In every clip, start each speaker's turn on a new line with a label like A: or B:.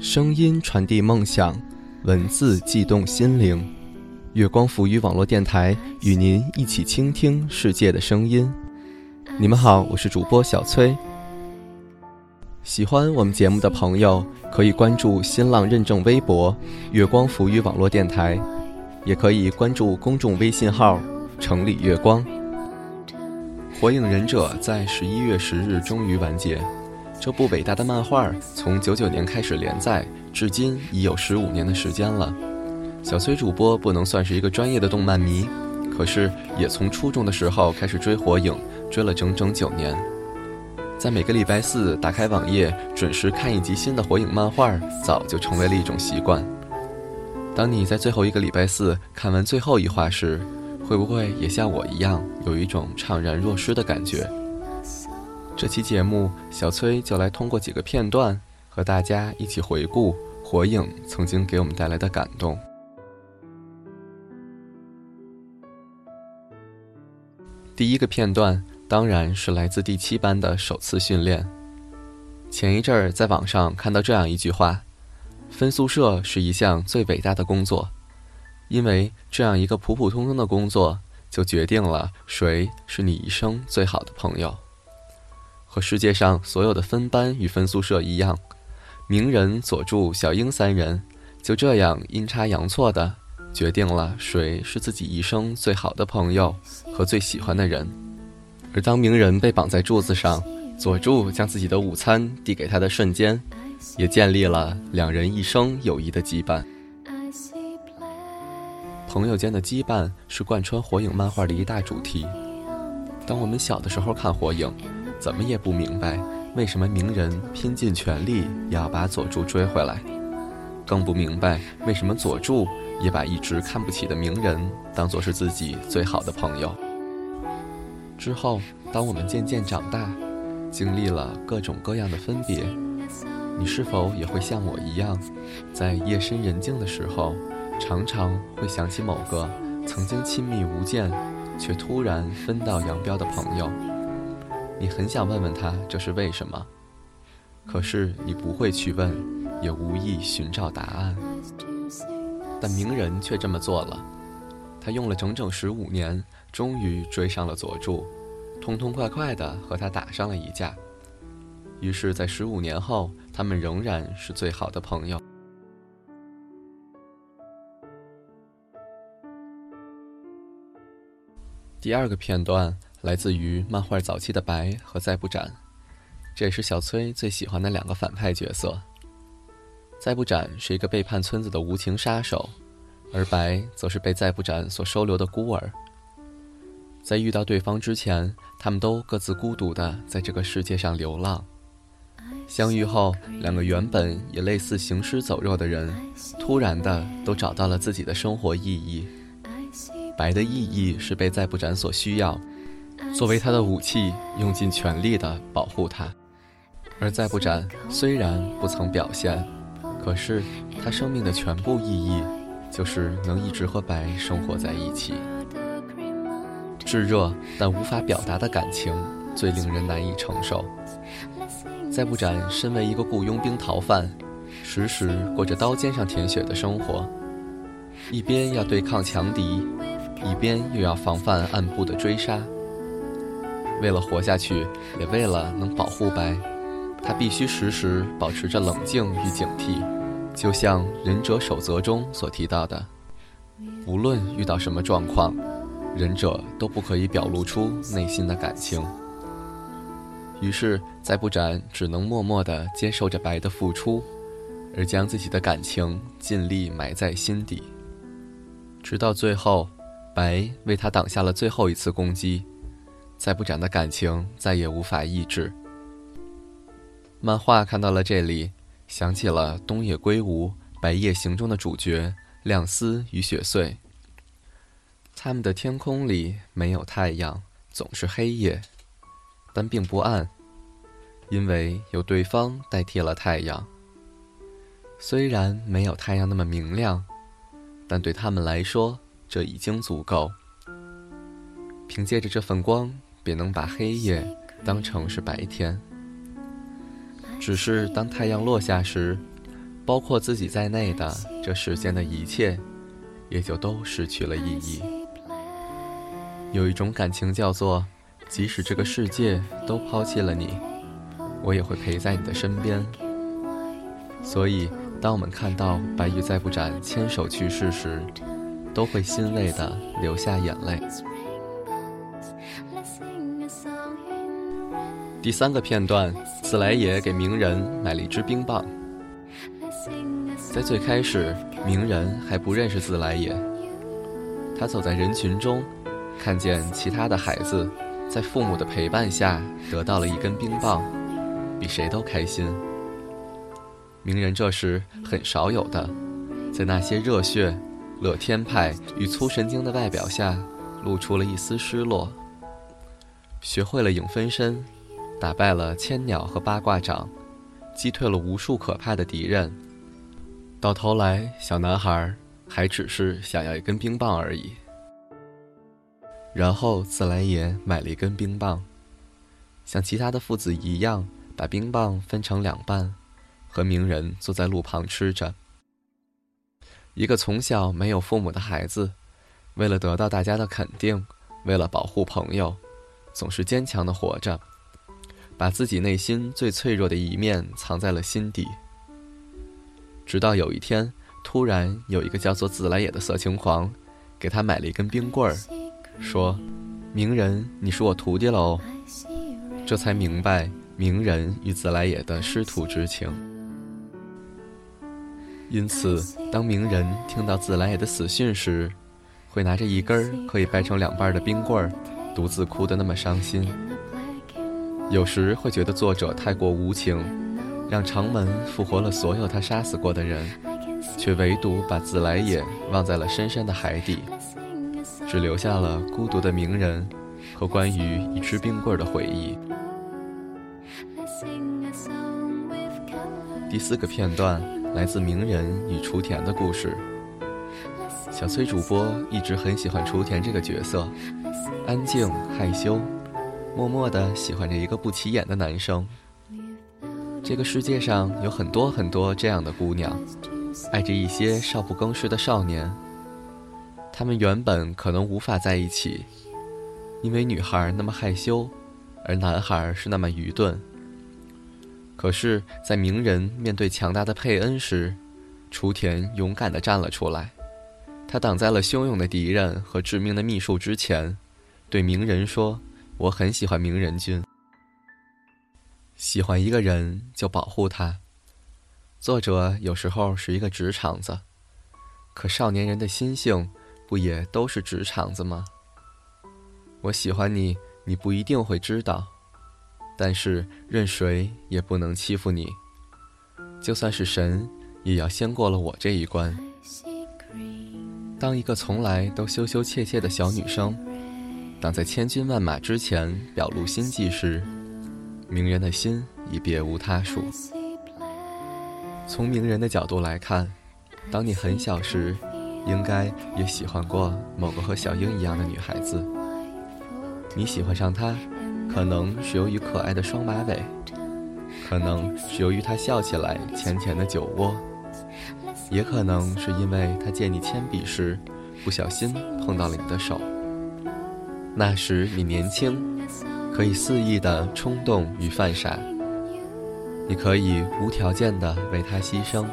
A: 声音传递梦想，文字悸动心灵。月光浮于网络电台与您一起倾听世界的声音。你们好，我是主播小崔。喜欢我们节目的朋友，可以关注新浪认证微博“月光浮于网络电台”，也可以关注公众微信号“城里月光”。《火影忍者》在十一月十日终于完结。这部伟大的漫画从九九年开始连载，至今已有十五年的时间了。小崔主播不能算是一个专业的动漫迷，可是也从初中的时候开始追火影，追了整整九年。在每个礼拜四打开网页，准时看一集新的火影漫画，早就成为了一种习惯。当你在最后一个礼拜四看完最后一话时，会不会也像我一样，有一种怅然若失的感觉？这期节目，小崔就来通过几个片段，和大家一起回顾《火影》曾经给我们带来的感动。第一个片段当然是来自第七班的首次训练。前一阵儿在网上看到这样一句话：“分宿舍是一项最伟大的工作，因为这样一个普普通通的工作，就决定了谁是你一生最好的朋友。”和世界上所有的分班与分宿舍一样，鸣人、佐助、小樱三人就这样阴差阳错的决定了谁是自己一生最好的朋友和最喜欢的人。而当鸣人被绑在柱子上，佐助将自己的午餐递给他的瞬间，也建立了两人一生友谊的羁绊。朋友间的羁绊是贯穿火影漫画的一大主题。当我们小的时候看火影。怎么也不明白，为什么鸣人拼尽全力也要把佐助追回来，更不明白为什么佐助也把一直看不起的鸣人当做是自己最好的朋友。之后，当我们渐渐长大，经历了各种各样的分别，你是否也会像我一样，在夜深人静的时候，常常会想起某个曾经亲密无间，却突然分道扬镳的朋友？你很想问问他这是为什么，可是你不会去问，也无意寻找答案。但鸣人却这么做了，他用了整整十五年，终于追上了佐助，痛痛快快地和他打上了一架。于是，在十五年后，他们仍然是最好的朋友。第二个片段。来自于漫画早期的白和再不斩，这也是小崔最喜欢的两个反派角色。再不斩是一个背叛村子的无情杀手，而白则是被再不斩所收留的孤儿。在遇到对方之前，他们都各自孤独的在这个世界上流浪。相遇后，两个原本也类似行尸走肉的人，突然的都找到了自己的生活意义。白的意义是被再不斩所需要。作为他的武器，用尽全力的保护他。而再不斩虽然不曾表现，可是他生命的全部意义，就是能一直和白生活在一起。炙热但无法表达的感情，最令人难以承受。再不斩身为一个雇佣兵逃犯，时时过着刀尖上舔血的生活，一边要对抗强敌，一边又要防范暗部的追杀。为了活下去，也为了能保护白，他必须时时保持着冷静与警惕。就像《忍者守则》中所提到的，无论遇到什么状况，忍者都不可以表露出内心的感情。于是，再不斩只能默默地接受着白的付出，而将自己的感情尽力埋在心底。直到最后，白为他挡下了最后一次攻击。再不斩的感情再也无法抑制。漫画看到了这里，想起了东野圭吾《白夜行》中的主角亮司与雪穗。他们的天空里没有太阳，总是黑夜，但并不暗，因为有对方代替了太阳。虽然没有太阳那么明亮，但对他们来说，这已经足够。凭借着这份光。便能把黑夜当成是白天。只是当太阳落下时，包括自己在内的这世间的一切，也就都失去了意义。有一种感情叫做，即使这个世界都抛弃了你，我也会陪在你的身边。所以，当我们看到白玉再不斩牵手去世时，都会欣慰地流下眼泪。第三个片段，自来也给鸣人买了一支冰棒。在最开始，鸣人还不认识自来也。他走在人群中，看见其他的孩子在父母的陪伴下得到了一根冰棒，比谁都开心。鸣人这时很少有的，在那些热血、乐天派与粗神经的外表下，露出了一丝失落。学会了影分身。打败了千鸟和八卦掌，击退了无数可怕的敌人。到头来，小男孩还只是想要一根冰棒而已。然后自来也买了一根冰棒，像其他的父子一样，把冰棒分成两半，和鸣人坐在路旁吃着。一个从小没有父母的孩子，为了得到大家的肯定，为了保护朋友，总是坚强的活着。把自己内心最脆弱的一面藏在了心底。直到有一天，突然有一个叫做自来也的色情狂，给他买了一根冰棍儿，说：“鸣人，你是我徒弟了哦。”这才明白鸣人与自来也的师徒之情。因此，当鸣人听到自来也的死讯时，会拿着一根可以掰成两半的冰棍儿，独自哭得那么伤心。有时会觉得作者太过无情，让长门复活了所有他杀死过的人，却唯独把自来也忘在了深深的海底，只留下了孤独的鸣人和关于一支冰棍的回忆。第四个片段来自鸣人与雏田的故事。小崔主播一直很喜欢雏田这个角色，安静害羞。默默地喜欢着一个不起眼的男生。这个世界上有很多很多这样的姑娘，爱着一些少不更事的少年。他们原本可能无法在一起，因为女孩那么害羞，而男孩是那么愚钝。可是，在鸣人面对强大的佩恩时，雏田勇敢地站了出来。他挡在了汹涌的敌人和致命的秘术之前，对鸣人说。我很喜欢名人君。喜欢一个人就保护他。作者有时候是一个直肠子，可少年人的心性不也都是直肠子吗？我喜欢你，你不一定会知道，但是任谁也不能欺负你。就算是神，也要先过了我这一关。当一个从来都羞羞怯怯的小女生。当在千军万马之前表露心迹时，鸣人的心已别无他属。从鸣人的角度来看，当你很小时，应该也喜欢过某个和小英一样的女孩子。你喜欢上她，可能是由于可爱的双马尾，可能是由于她笑起来浅浅的酒窝，也可能是因为她借你铅笔时，不小心碰到了你的手。那时你年轻，可以肆意的冲动与犯傻，你可以无条件的为他牺牲。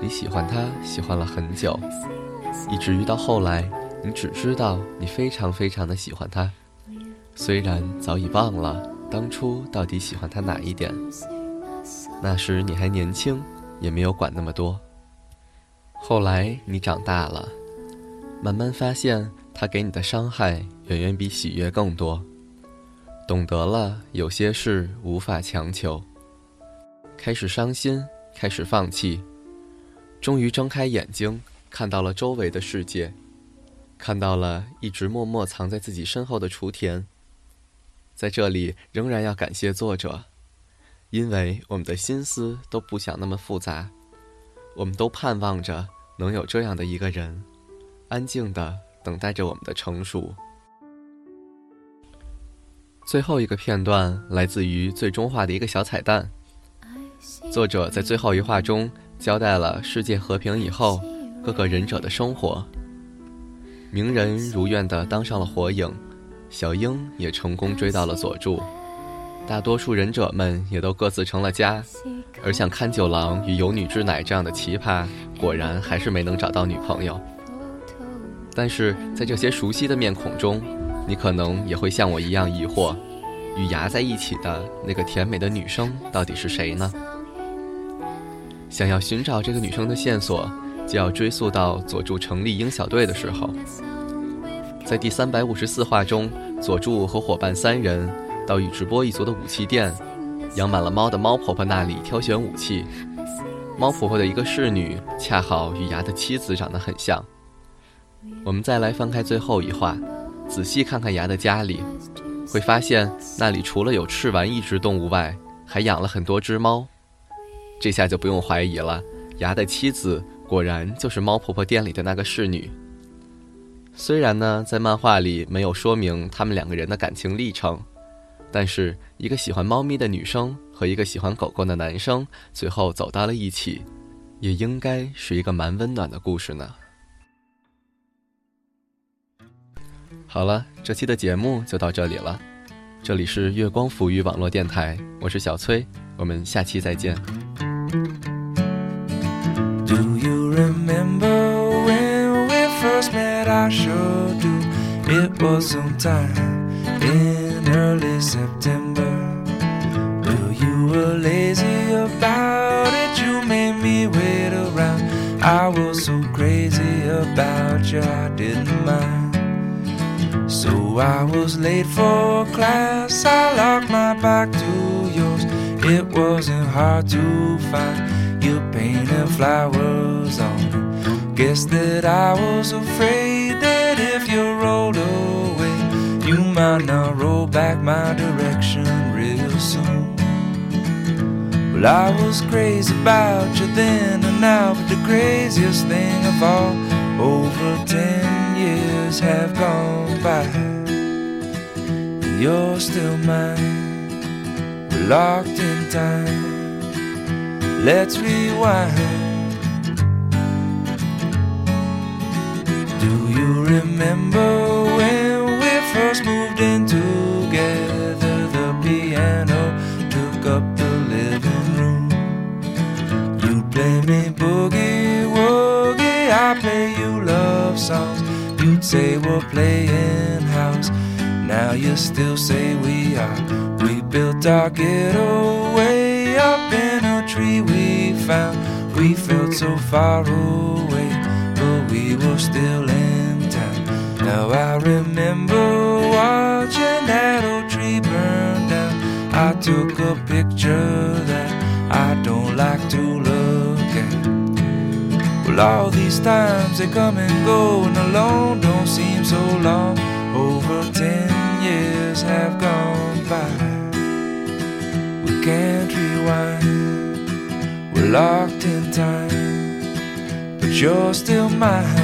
A: 你喜欢他，喜欢了很久，以至于到后来，你只知道你非常非常的喜欢他，虽然早已忘了当初到底喜欢他哪一点。那时你还年轻，也没有管那么多。后来你长大了，慢慢发现。他给你的伤害远远比喜悦更多。懂得了，有些事无法强求。开始伤心，开始放弃，终于睁开眼睛，看到了周围的世界，看到了一直默默藏在自己身后的雏田。在这里，仍然要感谢作者，因为我们的心思都不想那么复杂，我们都盼望着能有这样的一个人，安静的。等待着我们的成熟。最后一个片段来自于最终话的一个小彩蛋，作者在最后一话中交代了世界和平以后各个忍者的生活。鸣人如愿的当上了火影，小樱也成功追到了佐助，大多数忍者们也都各自成了家。而像勘九郎与有女之乃这样的奇葩，果然还是没能找到女朋友。但是在这些熟悉的面孔中，你可能也会像我一样疑惑：与牙在一起的那个甜美的女生到底是谁呢？想要寻找这个女生的线索，就要追溯到佐助成立鹰小队的时候。在第三百五十四话中，佐助和伙伴三人到宇智波一族的武器店。养满了猫的猫婆婆那里挑选武器，猫婆婆的一个侍女恰好与牙的妻子长得很像。我们再来翻开最后一话，仔细看看牙的家里，会发现那里除了有赤丸一只动物外，还养了很多只猫。这下就不用怀疑了，牙的妻子果然就是猫婆婆店里的那个侍女。虽然呢，在漫画里没有说明他们两个人的感情历程。但是，一个喜欢猫咪的女生和一个喜欢狗狗的男生最后走到了一起，也应该是一个蛮温暖的故事呢。好了，这期的节目就到这里了。这里是月光抚育网络电台，我是小崔，我们下期再见。
B: Do you remember when we first met? I sure do. It was sometime in early September. Well, you were lazy about it, you made me wait around. I was so crazy about you, I didn't mind. So I was late for class, I locked my back to yours. It wasn't hard to find you painted flowers on. Guess that I was afraid that if you rolled away you might not roll back my direction real soon. Well, I was crazy about you then and now, but the craziest thing of all, over ten years have gone by. And you're still mine, we're locked in time. Let's rewind. Do you remember when? we first moved in together, the piano took up the living room. You play me boogie woogie, I play you love songs. Say we're playing house. Now you still say we are. We built our ghetto way up in a tree we found. We felt so far away, but we were still in town. Now I remember watching that old tree burn down. I took a picture that I don't like to look at. Well, all these times they come and go, locked in time, but you're still mine